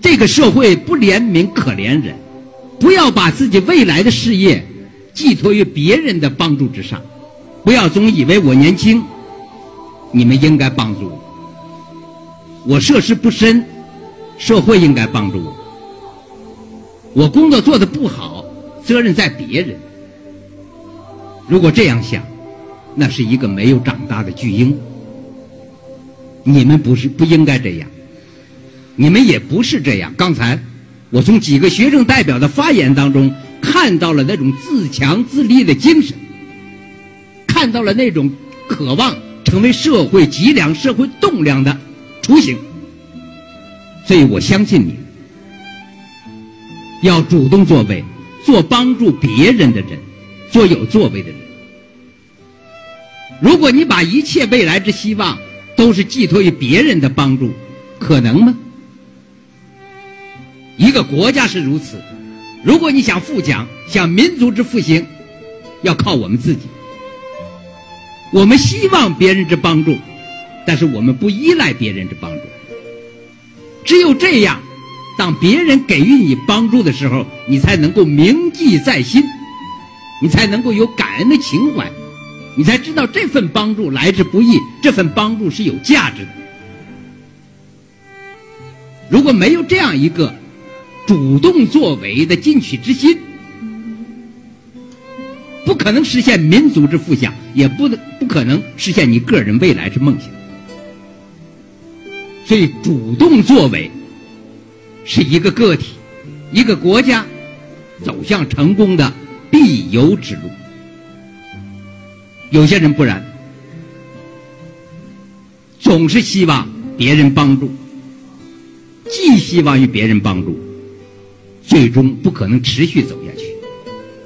这个社会不怜悯可怜人，不要把自己未来的事业寄托于别人的帮助之上，不要总以为我年轻，你们应该帮助我。我涉世不深，社会应该帮助我。我工作做得不好，责任在别人。如果这样想，那是一个没有长大的巨婴。你们不是不应该这样。你们也不是这样。刚才我从几个学生代表的发言当中看到了那种自强自立的精神，看到了那种渴望成为社会脊梁、社会栋梁的雏形。所以我相信你，要主动作为，做帮助别人的人，做有作为的人。如果你把一切未来之希望都是寄托于别人的帮助，可能吗？一个国家是如此，如果你想富强，想民族之复兴，要靠我们自己。我们希望别人之帮助，但是我们不依赖别人之帮助。只有这样，当别人给予你帮助的时候，你才能够铭记在心，你才能够有感恩的情怀，你才知道这份帮助来之不易，这份帮助是有价值的。如果没有这样一个，主动作为的进取之心，不可能实现民族之富强，也不能不可能实现你个人未来之梦想。所以，主动作为是一个个体、一个国家走向成功的必由之路。有些人不然，总是希望别人帮助，寄希望于别人帮助。最终不可能持续走下去，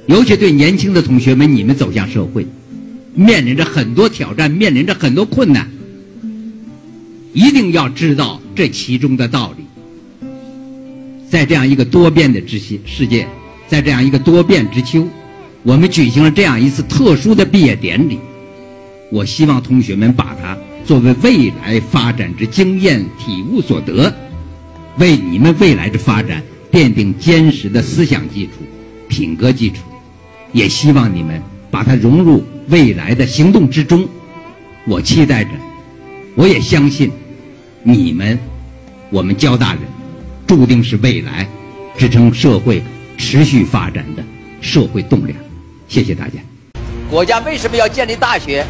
尤其对年轻的同学们，你们走向社会，面临着很多挑战，面临着很多困难，一定要知道这其中的道理。在这样一个多变的之世世界，在这样一个多变之秋，我们举行了这样一次特殊的毕业典礼。我希望同学们把它作为未来发展之经验体悟所得，为你们未来的发展。奠定坚实的思想基础、品格基础，也希望你们把它融入未来的行动之中。我期待着，我也相信，你们，我们交大人，注定是未来支撑社会持续发展的社会栋梁。谢谢大家。国家为什么要建立大学？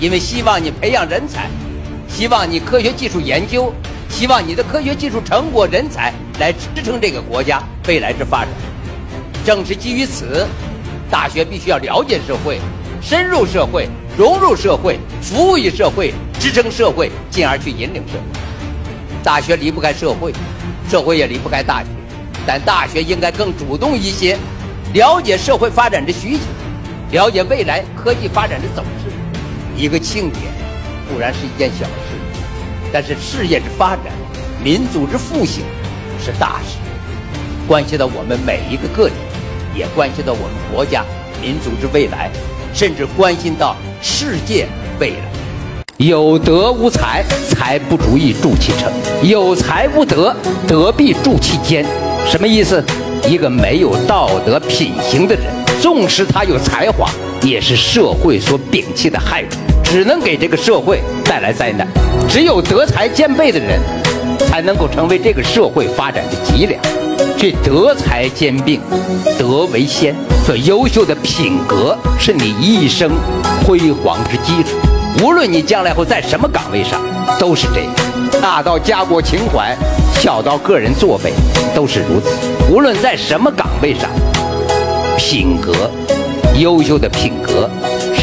因为希望你培养人才，希望你科学技术研究。希望你的科学技术成果、人才来支撑这个国家未来之发展。正是基于此，大学必须要了解社会，深入社会，融入社会，服务于社会，支撑社会，进而去引领社会。大学离不开社会，社会也离不开大学，但大学应该更主动一些，了解社会发展的需求，了解未来科技发展的走势。一个庆典固然是一件小事。但是事业之发展，民族之复兴，是大事，关系到我们每一个个体，也关系到我们国家、民族之未来，甚至关心到世界未来。有德无才，才不足以助其成；有才无德，德必助其坚。什么意思？一个没有道德品行的人，纵使他有才华，也是社会所摒弃的害虫。只能给这个社会带来灾难。只有德才兼备的人，才能够成为这个社会发展的脊梁。这德才兼并，德为先。所优秀的品格是你一生辉煌之基础。无论你将来会在什么岗位上，都是这样。大到家国情怀，小到个人作为，都是如此。无论在什么岗位上，品格，优秀的品格。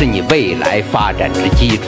是你未来发展之基础。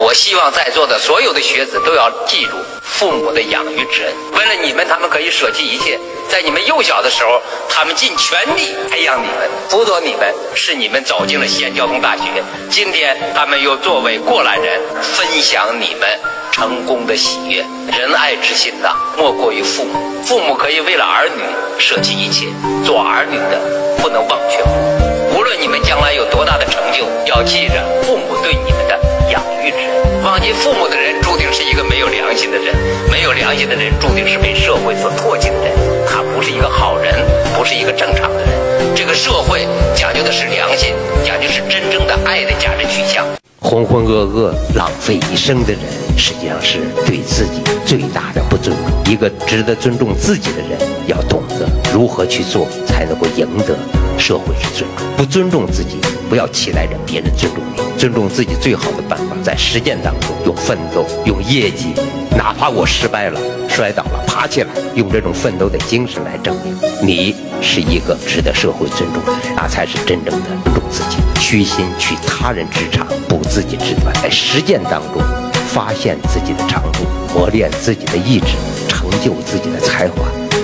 我希望在座的所有的学子都要记住父母的养育之恩。为了你们，他们可以舍弃一切。在你们幼小的时候，他们尽全力培养你们，辅佐你们，使你们走进了西安交通大学。今天，他们又作为过来人，分享你们成功的喜悦。仁爱之心呐，莫过于父母。父母可以为了儿女舍弃一切，做儿女的不能忘却父母。无论你们将来有多大的成就，要记着父母对你们的养育之恩。忘记父母的人，注定。是一个没有良心的人。没有良心的人，注定是被社会所唾弃的人。他不是一个好人，不是一个正常的人。这个社会讲究的是良心，讲究是真正的爱的价值取向。浑浑噩噩、浪费一生的人，实际上是对自己最大的不尊重。一个值得尊重自己的人，要懂得如何去做，才能够赢得社会是尊重。不尊重自己，不要期待着别人尊重你。尊重自己最好的办法，在实践当中用奋斗、用业绩，哪怕我失败了、摔倒了，爬起来，用这种奋斗的精神来证明你是一个值得社会尊重的人，那才是真正的尊重自己。虚心去他人之长，补自己之短，在实践当中发现自己的长处，磨练自己的意志，成就自己的才华，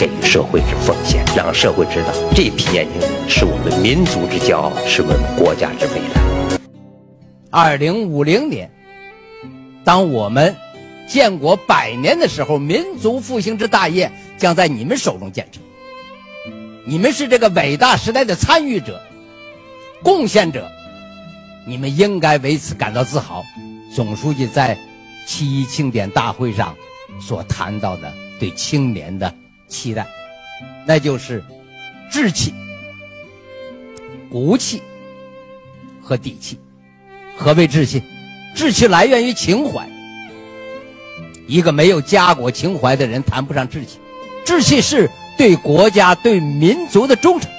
给予社会之奉献，让社会知道这批年轻人是我们民族之骄傲，是我们国家之未来。二零五零年，当我们建国百年的时候，民族复兴之大业将在你们手中建成。你们是这个伟大时代的参与者。贡献者，你们应该为此感到自豪。总书记在七一庆典大会上所谈到的对青年的期待，那就是志气、骨气和底气。何为志气？志气来源于情怀。一个没有家国情怀的人谈不上志气。志气是对国家、对民族的忠诚。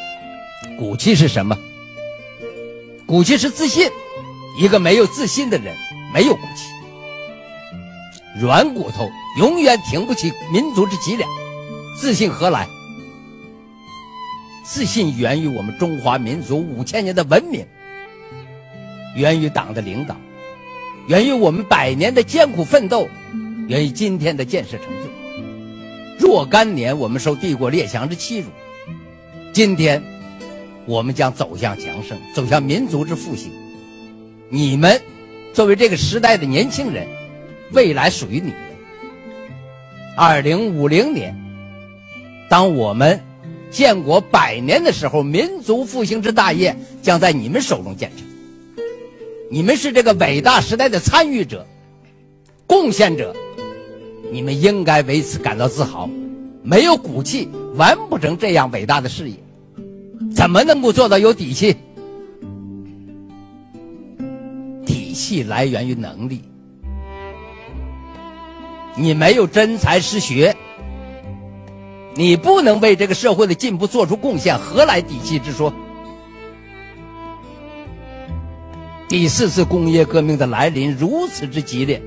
骨气是什么？骨气是自信，一个没有自信的人没有骨气，软骨头永远挺不起民族之脊梁。自信何来？自信源于我们中华民族五千年的文明，源于党的领导，源于我们百年的艰苦奋斗，源于今天的建设成就。若干年我们受帝国列强之欺辱，今天。我们将走向强盛，走向民族之复兴。你们作为这个时代的年轻人，未来属于你们。二零五零年，当我们建国百年的时候，民族复兴之大业将在你们手中建成。你们是这个伟大时代的参与者、贡献者，你们应该为此感到自豪。没有骨气，完不成这样伟大的事业。怎么能够做到有底气？底气来源于能力。你没有真才实学，你不能为这个社会的进步做出贡献，何来底气之说？第四次工业革命的来临如此之激烈，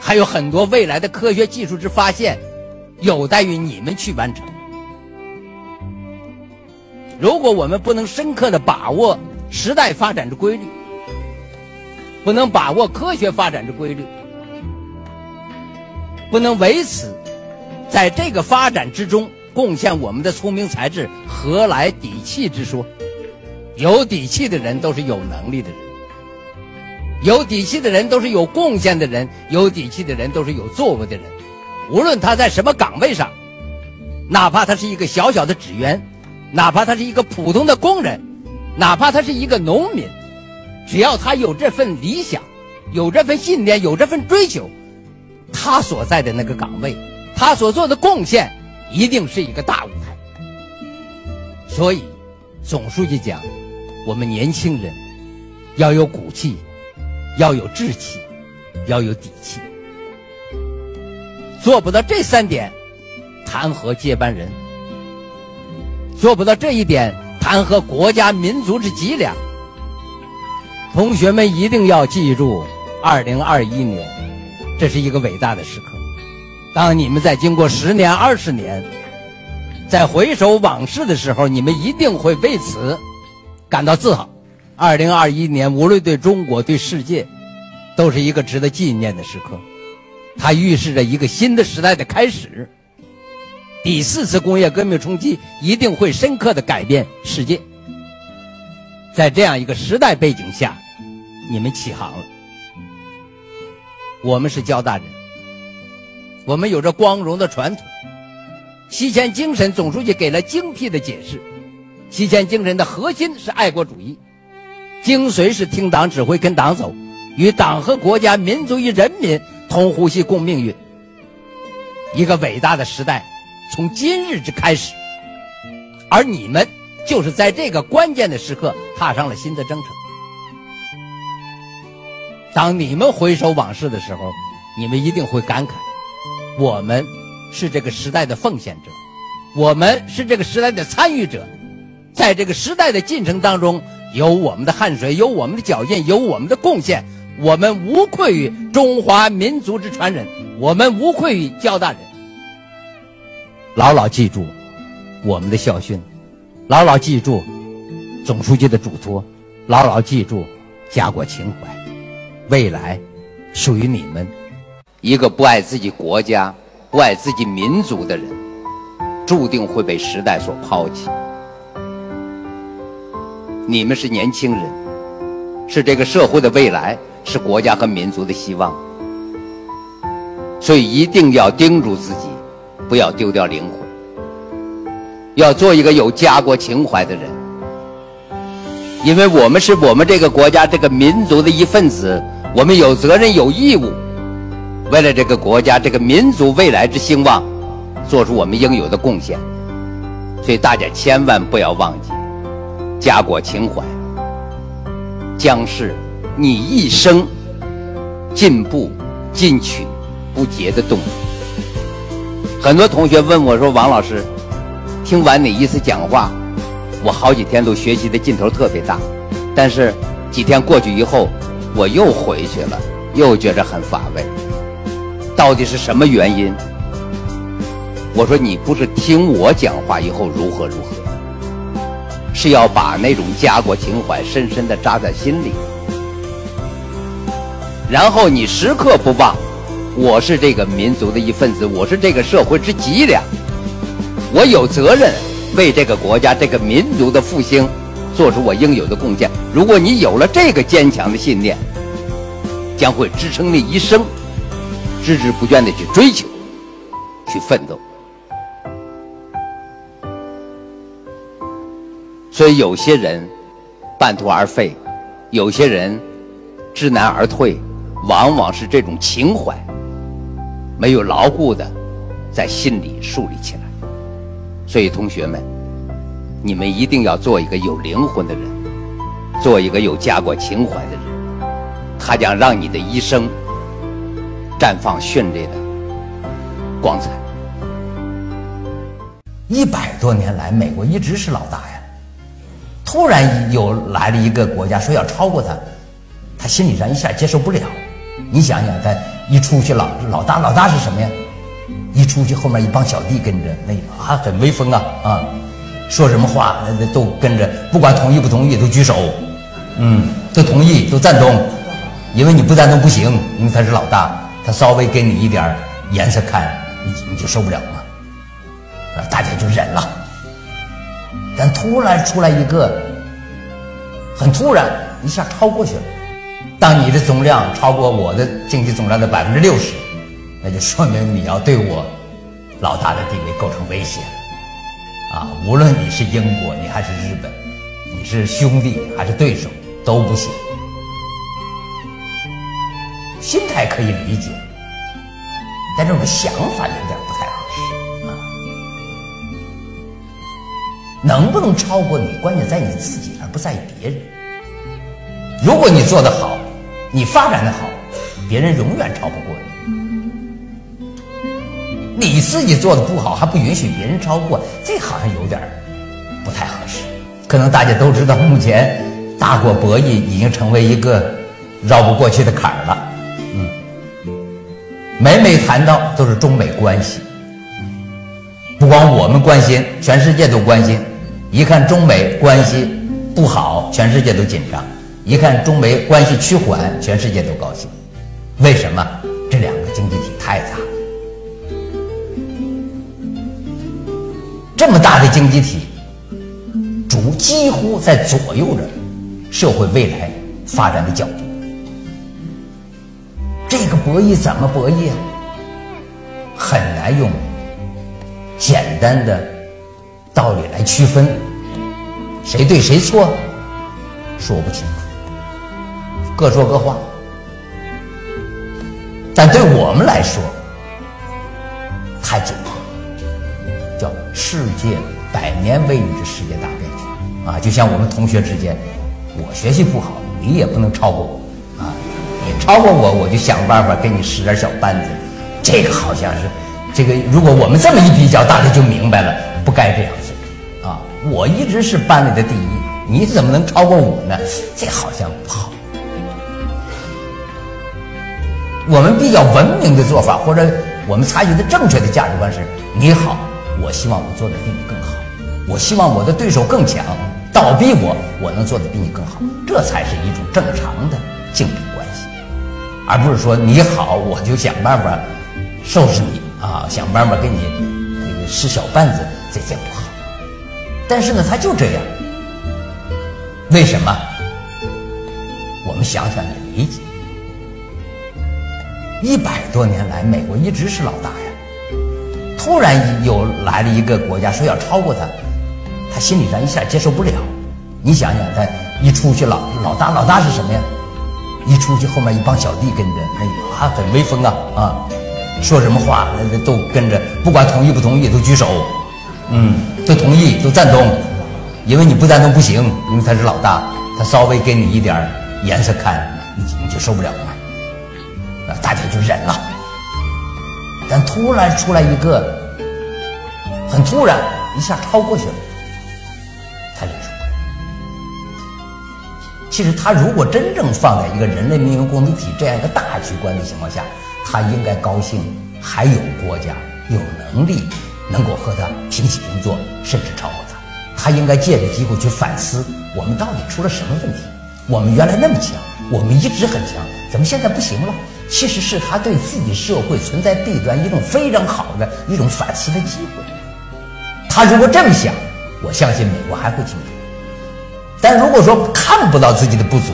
还有很多未来的科学技术之发现，有待于你们去完成。如果我们不能深刻的把握时代发展之规律，不能把握科学发展之规律，不能为此在这个发展之中贡献我们的聪明才智，何来底气之说？有底气的人都是有能力的人，有底气的人都是有贡献的人，有底气的人都是有作为的人。无论他在什么岗位上，哪怕他是一个小小的职员。哪怕他是一个普通的工人，哪怕他是一个农民，只要他有这份理想，有这份信念，有这份追求，他所在的那个岗位，他所做的贡献，一定是一个大舞台。所以，总书记讲，我们年轻人要有骨气，要有志气，要有底气。做不到这三点，谈何接班人？做不到这一点，谈何国家民族之脊梁？同学们一定要记住，二零二一年，这是一个伟大的时刻。当你们在经过十年、二十年，在回首往事的时候，你们一定会为此感到自豪。二零二一年，无论对中国、对世界，都是一个值得纪念的时刻。它预示着一个新的时代的开始。第四次工业革命冲击一定会深刻的改变世界。在这样一个时代背景下，你们起航了。我们是交大人，我们有着光荣的传统。西迁精神，总书记给了精辟的解释。西迁精神的核心是爱国主义，精髓是听党指挥，跟党走。与党和国家、民族与人民同呼吸共命运。一个伟大的时代从今日之开始，而你们就是在这个关键的时刻踏上了新的征程。当你们回首往事的时候，你们一定会感慨：我们是这个时代的奉献者，我们是这个时代的参与者，在这个时代的进程当中，有我们的汗水，有我们的脚印，有我们的贡献。我们无愧于中华民族之传人，我们无愧于交大人。牢牢记住我们的校训，牢牢记住总书记的嘱托，牢牢记住家国情怀。未来属于你们。一个不爱自己国家、不爱自己民族的人，注定会被时代所抛弃。你们是年轻人，是这个社会的未来。是国家和民族的希望，所以一定要叮嘱自己，不要丢掉灵魂，要做一个有家国情怀的人。因为我们是我们这个国家、这个民族的一份子，我们有责任、有义务，为了这个国家、这个民族未来之兴旺，做出我们应有的贡献。所以大家千万不要忘记，家国情怀将是。你一生进步、进取不竭的动力。很多同学问我说：“王老师，听完你一次讲话，我好几天都学习的劲头特别大，但是几天过去以后，我又回去了，又觉着很乏味。到底是什么原因？”我说：“你不是听我讲话以后如何如何，是要把那种家国情怀深深的扎在心里。”然后你时刻不忘，我是这个民族的一份子，我是这个社会之脊梁，我有责任为这个国家、这个民族的复兴做出我应有的贡献。如果你有了这个坚强的信念，将会支撑你一生，孜孜不倦的去追求、去奋斗。所以有些人半途而废，有些人知难而退。往往是这种情怀没有牢固的在心里树立起来，所以同学们，你们一定要做一个有灵魂的人，做一个有家国情怀的人，他将让你的一生绽放绚丽的光彩。一百多年来，美国一直是老大呀，突然有来了一个国家说要超过他，他心理上一下接受不了。你想想，他一出去老老大老大是什么呀？一出去后面一帮小弟跟着，那还很威风啊啊！说什么话那都跟着，不管同意不同意都举手，嗯，都同意都赞同，因为你不赞同不行，因为他是老大，他稍微给你一点颜色看，你你就受不了嘛，大家就忍了。但突然出来一个，很突然一下超过去了。当你的总量超过我的经济总量的百分之六十，那就说明你要对我老大的地位构成威胁。啊，无论你是英国，你还是日本，你是兄弟还是对手都不行。心态可以理解，但这种想法有点不太合适啊。能不能超过你，关键在你自己，而不在于别人。如果你做得好。你发展的好，别人永远超不过你。你自己做的不好，还不允许别人超过，这好像有点不太合适。可能大家都知道，目前大国博弈已经成为一个绕不过去的坎儿了。嗯，每每谈到都是中美关系，不光我们关心，全世界都关心。一看中美关系不好，全世界都紧张。一看中美关系趋缓，全世界都高兴。为什么？这两个经济体太大这么大的经济体，主几乎在左右着社会未来发展的角度。这个博弈怎么博弈啊？很难用简单的道理来区分，谁对谁错，说不清楚。各说各话，但对我们来说太紧迫了，叫世界百年未遇之世界大变局啊！就像我们同学之间，我学习不好，你也不能超过我啊！你超过我，我就想办法给你使点小绊子。这个好像是，这个如果我们这么一比较，大家就明白了，不该这样子啊！我一直是班里的第一，你怎么能超过我呢？这好像不好。我们比较文明的做法，或者我们采取的正确的价值观是：你好，我希望我做的比你更好，我希望我的对手更强，倒逼我，我能做的比你更好，这才是一种正常的竞争关系，而不是说你好，我就想办法收拾你啊，想办法给你这个使小绊子，这这不好。但是呢，他就这样，为什么？我们想想也理解。一百多年来，美国一直是老大呀。突然又来了一个国家说要超过他，他心理上一下接受不了。你想想，他一出去老老大老大是什么呀？一出去后面一帮小弟跟着，那啊很威风啊啊，说什么话都跟着，不管同意不同意都举手，嗯，都同意都赞同，因为你不赞同不行，因为他是老大，他稍微给你一点颜色看，你你就受不了了。大家就忍了，但突然出来一个，很突然一下超过去了，他忍受不了。其实他如果真正放在一个人类命运共同体这样一个大局观的情况下，他应该高兴，还有国家有能力能够和他平起平坐，甚至超过他。他应该借着机会去反思，我们到底出了什么问题？我们原来那么强，我们一直很强，怎么现在不行了？其实是他对自己社会存在弊端一种非常好的一种反思的机会。他如果这么想，我相信美国还会进步。但如果说看不到自己的不足，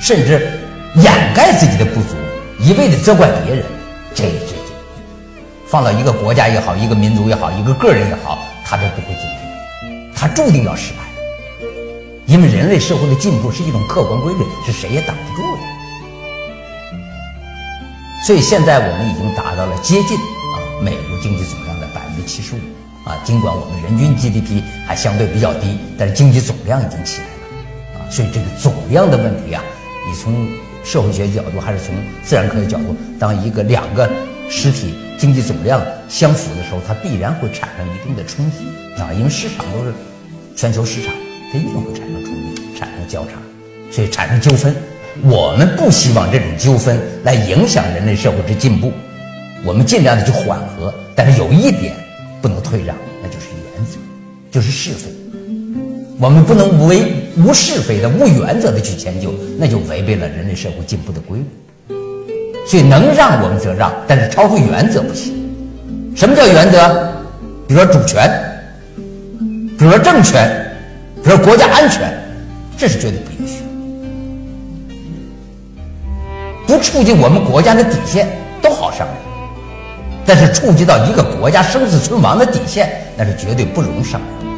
甚至掩盖自己的不足，一味的责怪别人，这这这，放到一个国家也好，一个民族也好，一个个人也好，他都不会进步，他注定要失败。因为人类社会的进步是一种客观规律，是谁也挡不住的。所以现在我们已经达到了接近啊美国经济总量的百分之七十五啊，尽管我们人均 GDP 还相对比较低，但是经济总量已经起来了啊。所以这个总量的问题啊，你从社会学角度还是从自然科学角度，当一个两个实体经济总量相符的时候，它必然会产生一定的冲击啊，因为市场都是全球市场，它一定会产生冲击，产生交叉，所以产生纠纷。我们不希望这种纠纷来影响人类社会之进步，我们尽量的去缓和。但是有一点不能退让，那就是原则，就是是非。我们不能为无是非的、无原则的去迁就，那就违背了人类社会进步的规律。所以能让我们则让，但是超出原则不行。什么叫原则？比如说主权，比如说政权，比如说国家安全，这是绝对不允许。不触及我们国家的底线都好商量，但是触及到一个国家生死存亡的底线，那是绝对不容商量。